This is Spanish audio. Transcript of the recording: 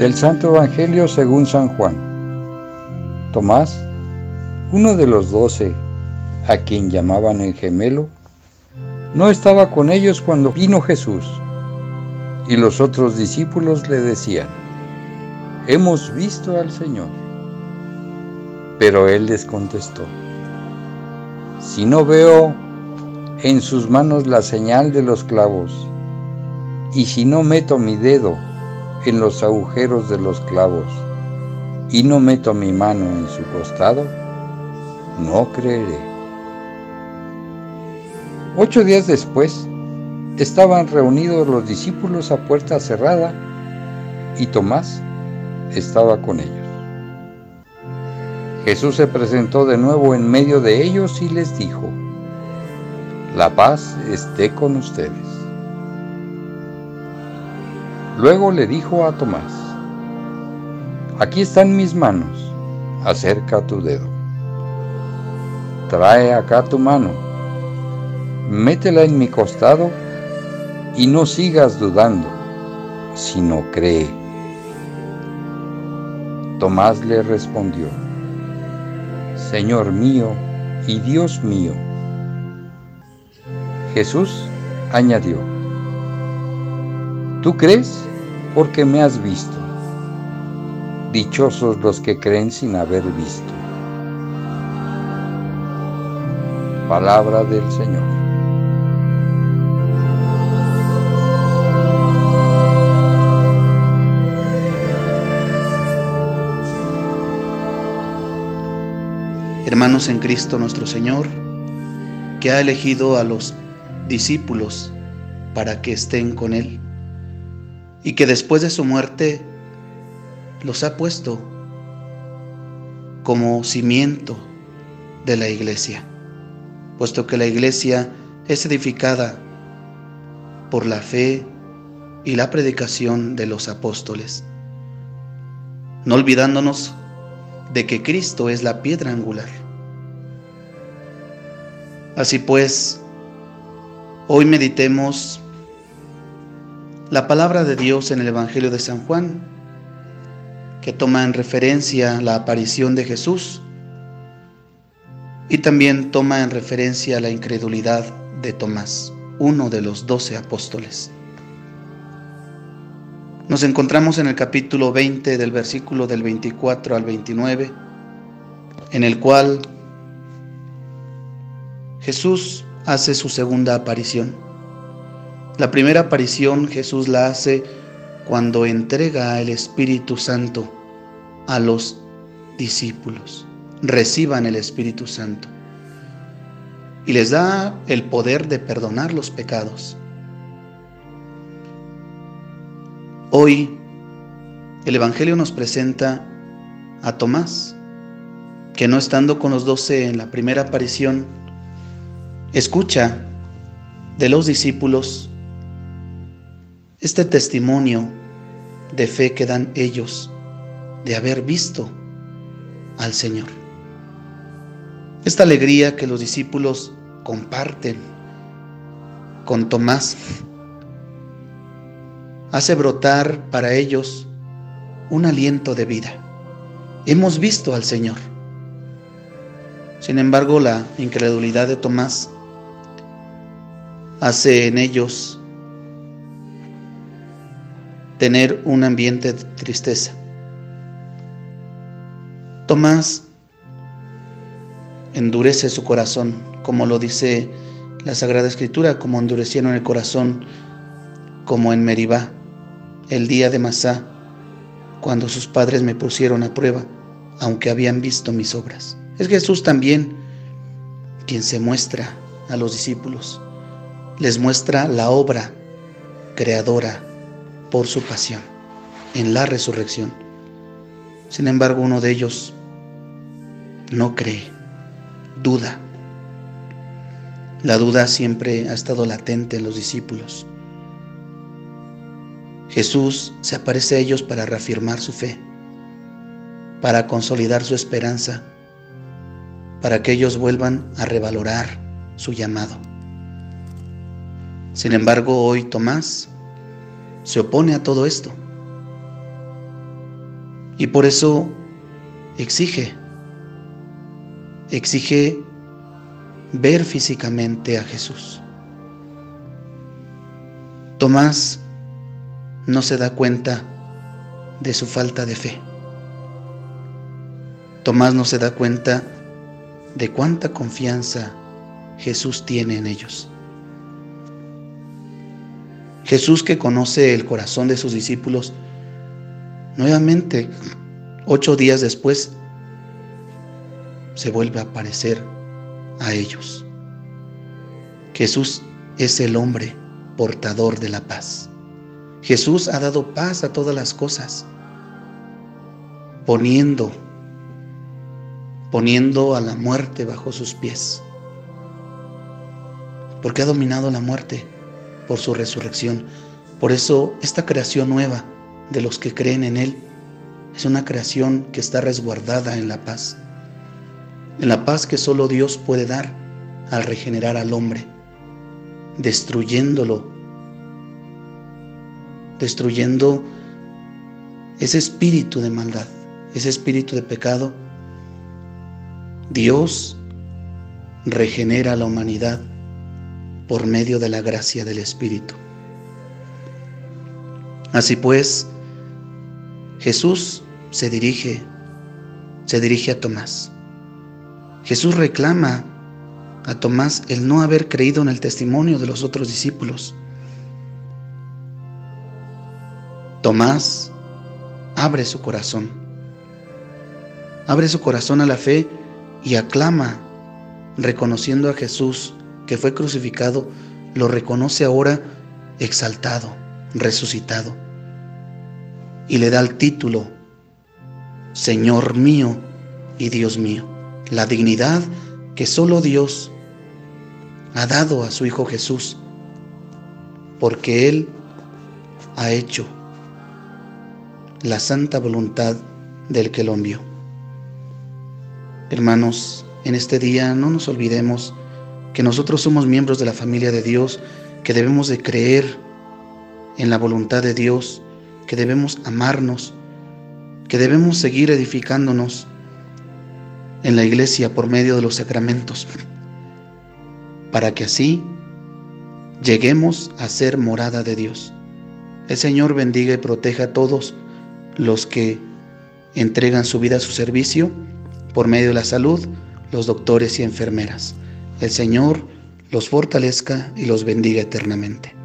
Del Santo Evangelio según San Juan. Tomás, uno de los doce, a quien llamaban el gemelo, no estaba con ellos cuando vino Jesús. Y los otros discípulos le decían, hemos visto al Señor. Pero él les contestó, si no veo en sus manos la señal de los clavos, y si no meto mi dedo en los agujeros de los clavos, y no meto mi mano en su costado, no creeré. Ocho días después, estaban reunidos los discípulos a puerta cerrada y Tomás estaba con ellos. Jesús se presentó de nuevo en medio de ellos y les dijo, la paz esté con ustedes. Luego le dijo a Tomás, aquí están mis manos, acerca tu dedo. Trae acá tu mano métela en mi costado y no sigas dudando, sino cree. Tomás le respondió, Señor mío y Dios mío. Jesús añadió, Tú crees porque me has visto. Dichosos los que creen sin haber visto. Palabra del Señor. hermanos en Cristo nuestro Señor, que ha elegido a los discípulos para que estén con Él y que después de su muerte los ha puesto como cimiento de la iglesia, puesto que la iglesia es edificada por la fe y la predicación de los apóstoles, no olvidándonos de que Cristo es la piedra angular. Así pues, hoy meditemos la palabra de Dios en el Evangelio de San Juan, que toma en referencia la aparición de Jesús y también toma en referencia la incredulidad de Tomás, uno de los doce apóstoles. Nos encontramos en el capítulo 20 del versículo del 24 al 29, en el cual Jesús hace su segunda aparición. La primera aparición Jesús la hace cuando entrega el Espíritu Santo a los discípulos. Reciban el Espíritu Santo. Y les da el poder de perdonar los pecados. Hoy el Evangelio nos presenta a Tomás, que no estando con los doce en la primera aparición, escucha de los discípulos este testimonio de fe que dan ellos de haber visto al Señor. Esta alegría que los discípulos comparten con Tomás hace brotar para ellos un aliento de vida. Hemos visto al Señor. Sin embargo, la incredulidad de Tomás hace en ellos tener un ambiente de tristeza. Tomás endurece su corazón, como lo dice la Sagrada Escritura, como endurecieron el corazón, como en Meribá el día de Masá, cuando sus padres me pusieron a prueba, aunque habían visto mis obras. Es Jesús también quien se muestra a los discípulos, les muestra la obra creadora por su pasión en la resurrección. Sin embargo, uno de ellos no cree, duda. La duda siempre ha estado latente en los discípulos. Jesús se aparece a ellos para reafirmar su fe, para consolidar su esperanza, para que ellos vuelvan a revalorar su llamado. Sin embargo, hoy Tomás se opone a todo esto. Y por eso exige, exige ver físicamente a Jesús. Tomás no se da cuenta de su falta de fe. Tomás no se da cuenta de cuánta confianza Jesús tiene en ellos. Jesús que conoce el corazón de sus discípulos, nuevamente, ocho días después, se vuelve a aparecer a ellos. Jesús es el hombre portador de la paz. Jesús ha dado paz a todas las cosas, poniendo, poniendo a la muerte bajo sus pies. Porque ha dominado la muerte por su resurrección. Por eso esta creación nueva de los que creen en Él es una creación que está resguardada en la paz. En la paz que solo Dios puede dar al regenerar al hombre, destruyéndolo destruyendo ese espíritu de maldad, ese espíritu de pecado, Dios regenera la humanidad por medio de la gracia del Espíritu. Así pues, Jesús se dirige, se dirige a Tomás. Jesús reclama a Tomás el no haber creído en el testimonio de los otros discípulos. Tomás abre su corazón, abre su corazón a la fe y aclama, reconociendo a Jesús que fue crucificado, lo reconoce ahora exaltado, resucitado, y le da el título, Señor mío y Dios mío, la dignidad que solo Dios ha dado a su Hijo Jesús, porque Él ha hecho la santa voluntad del que lo envió. Hermanos, en este día no nos olvidemos que nosotros somos miembros de la familia de Dios, que debemos de creer en la voluntad de Dios, que debemos amarnos, que debemos seguir edificándonos en la iglesia por medio de los sacramentos, para que así lleguemos a ser morada de Dios. El Señor bendiga y proteja a todos los que entregan su vida a su servicio por medio de la salud, los doctores y enfermeras. El Señor los fortalezca y los bendiga eternamente.